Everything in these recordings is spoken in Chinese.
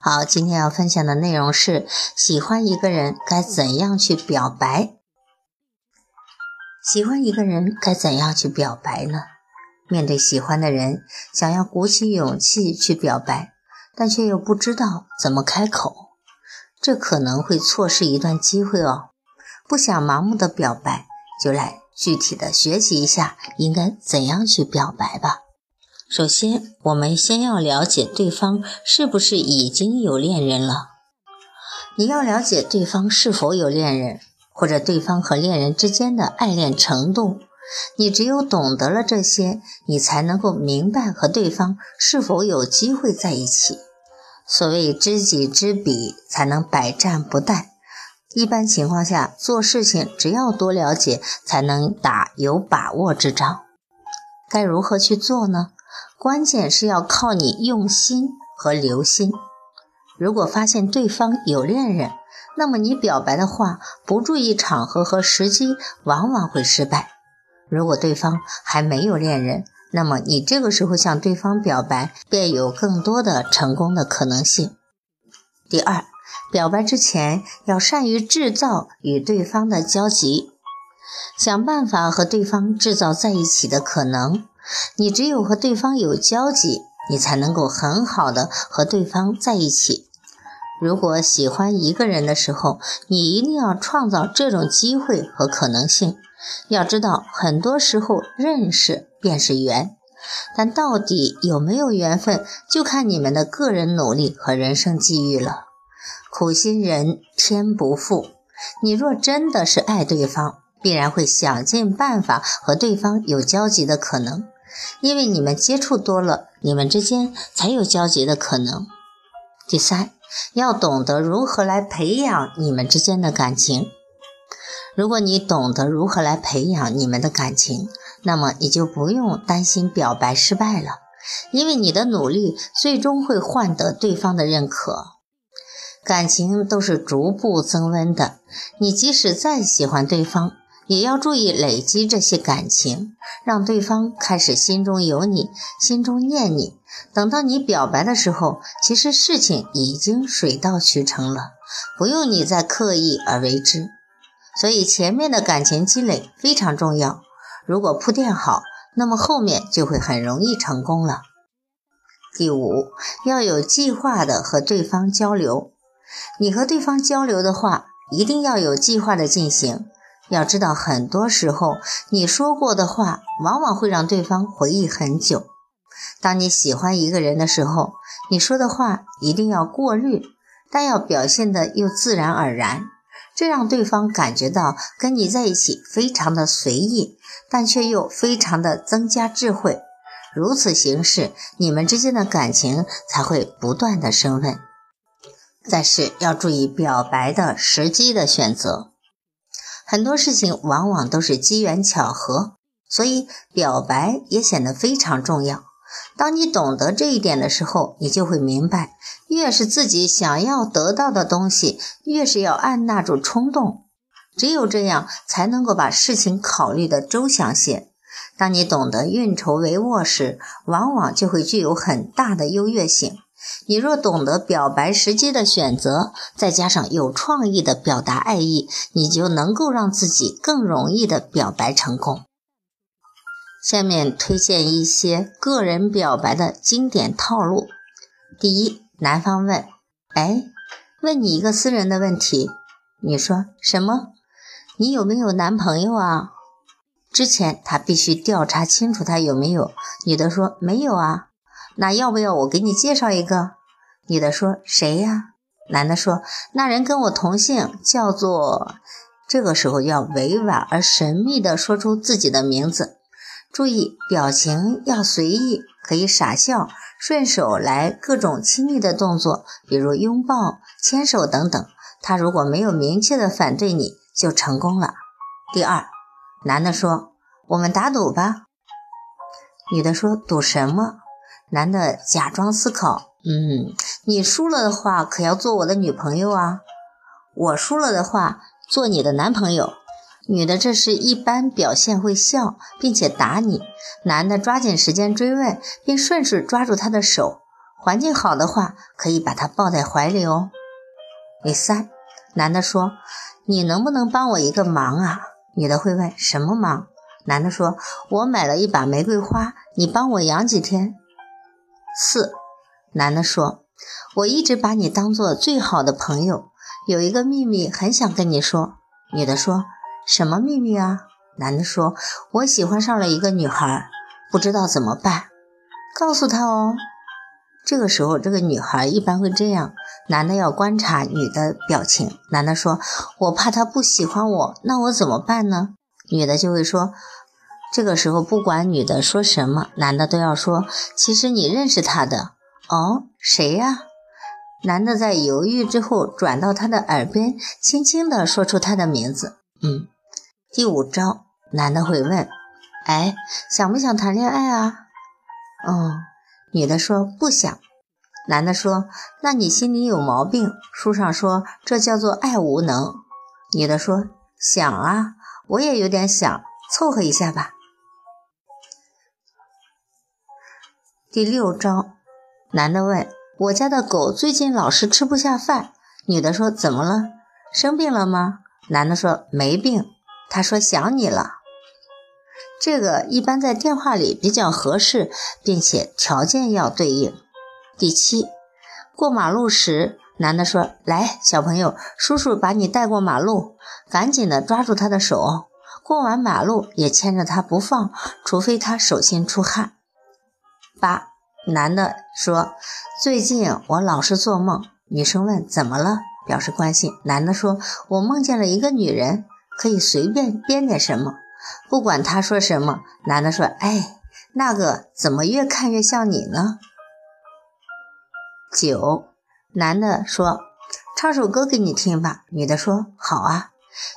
好，今天要分享的内容是：喜欢一个人该怎样去表白？喜欢一个人该怎样去表白呢？面对喜欢的人，想要鼓起勇气去表白，但却又不知道怎么开口，这可能会错失一段机会哦。不想盲目的表白，就来具体的学习一下应该怎样去表白吧。首先，我们先要了解对方是不是已经有恋人了。你要了解对方是否有恋人。或者对方和恋人之间的爱恋程度，你只有懂得了这些，你才能够明白和对方是否有机会在一起。所谓知己知彼，才能百战不殆。一般情况下，做事情只要多了解，才能打有把握之仗。该如何去做呢？关键是要靠你用心和留心。如果发现对方有恋人，那么你表白的话不注意场合和时机，往往会失败。如果对方还没有恋人，那么你这个时候向对方表白，便有更多的成功的可能性。第二，表白之前要善于制造与对方的交集，想办法和对方制造在一起的可能。你只有和对方有交集，你才能够很好的和对方在一起。如果喜欢一个人的时候，你一定要创造这种机会和可能性。要知道，很多时候认识便是缘，但到底有没有缘分，就看你们的个人努力和人生际遇了。苦心人天不负，你若真的是爱对方，必然会想尽办法和对方有交集的可能，因为你们接触多了，你们之间才有交集的可能。第三。要懂得如何来培养你们之间的感情。如果你懂得如何来培养你们的感情，那么你就不用担心表白失败了，因为你的努力最终会换得对方的认可。感情都是逐步增温的，你即使再喜欢对方。也要注意累积这些感情，让对方开始心中有你，心中念你。等到你表白的时候，其实事情已经水到渠成了，不用你再刻意而为之。所以前面的感情积累非常重要，如果铺垫好，那么后面就会很容易成功了。第五，要有计划的和对方交流。你和对方交流的话，一定要有计划的进行。要知道，很多时候你说过的话，往往会让对方回忆很久。当你喜欢一个人的时候，你说的话一定要过滤，但要表现的又自然而然，这让对方感觉到跟你在一起非常的随意，但却又非常的增加智慧。如此行事，你们之间的感情才会不断的升温。但是要注意表白的时机的选择。很多事情往往都是机缘巧合，所以表白也显得非常重要。当你懂得这一点的时候，你就会明白，越是自己想要得到的东西，越是要按捺住冲动。只有这样，才能够把事情考虑的周详些。当你懂得运筹帷幄时，往往就会具有很大的优越性。你若懂得表白时机的选择，再加上有创意的表达爱意，你就能够让自己更容易的表白成功。下面推荐一些个人表白的经典套路。第一，男方问：“哎，问你一个私人的问题。”你说什么？你有没有男朋友啊？之前他必须调查清楚他有没有。女的说：“没有啊。”那要不要我给你介绍一个？女的说：“谁呀？”男的说：“那人跟我同姓，叫做……”这个时候要委婉而神秘地说出自己的名字，注意表情要随意，可以傻笑，顺手来各种亲昵的动作，比如拥抱、牵手等等。他如果没有明确的反对你，就成功了。第二，男的说：“我们打赌吧。”女的说：“赌什么？”男的假装思考：“嗯，你输了的话，可要做我的女朋友啊。我输了的话，做你的男朋友。”女的这时一般表现会笑，并且打你。男的抓紧时间追问，并顺势抓住她的手。环境好的话，可以把她抱在怀里哦。第三，男的说：“你能不能帮我一个忙啊？”女的会问：“什么忙？”男的说：“我买了一把玫瑰花，你帮我养几天。”四，男的说：“我一直把你当做最好的朋友，有一个秘密很想跟你说。”女的说。什么秘密啊？男的说：“我喜欢上了一个女孩，不知道怎么办，告诉她哦。”这个时候，这个女孩一般会这样：男的要观察女的表情。男的说：“我怕她不喜欢我，那我怎么办呢？”女的就会说：“这个时候，不管女的说什么，男的都要说：‘其实你认识她的哦，谁呀？’”男的在犹豫之后，转到她的耳边，轻轻地说出她的名字：“嗯。”第五招，男的会问：“哎，想不想谈恋爱啊？”嗯，女的说不想。男的说：“那你心里有毛病。书上说这叫做爱无能。”女的说：“想啊，我也有点想，凑合一下吧。”第六招，男的问：“我家的狗最近老是吃不下饭。”女的说：“怎么了？生病了吗？”男的说：“没病。”他说想你了，这个一般在电话里比较合适，并且条件要对应。第七，过马路时，男的说：“来，小朋友，叔叔把你带过马路。”赶紧的抓住他的手，过完马路也牵着他不放，除非他手心出汗。八，男的说：“最近我老是做梦。”女生问：“怎么了？”表示关心。男的说：“我梦见了一个女人。”可以随便编点什么，不管她说什么。男的说：“哎，那个怎么越看越像你呢？”九，男的说：“唱首歌给你听吧。”女的说：“好啊。”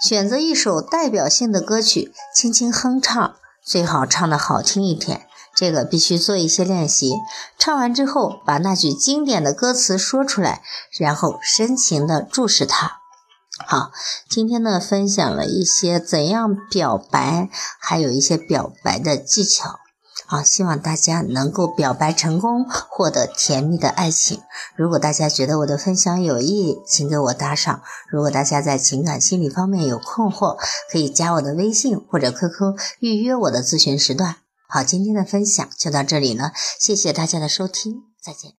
选择一首代表性的歌曲，轻轻哼唱，最好唱的好听一点。这个必须做一些练习。唱完之后，把那句经典的歌词说出来，然后深情地注视他。好，今天呢，分享了一些怎样表白，还有一些表白的技巧。好，希望大家能够表白成功，获得甜蜜的爱情。如果大家觉得我的分享有益，请给我打赏。如果大家在情感心理方面有困惑，可以加我的微信或者 QQ 预约我的咨询时段。好，今天的分享就到这里了，谢谢大家的收听，再见。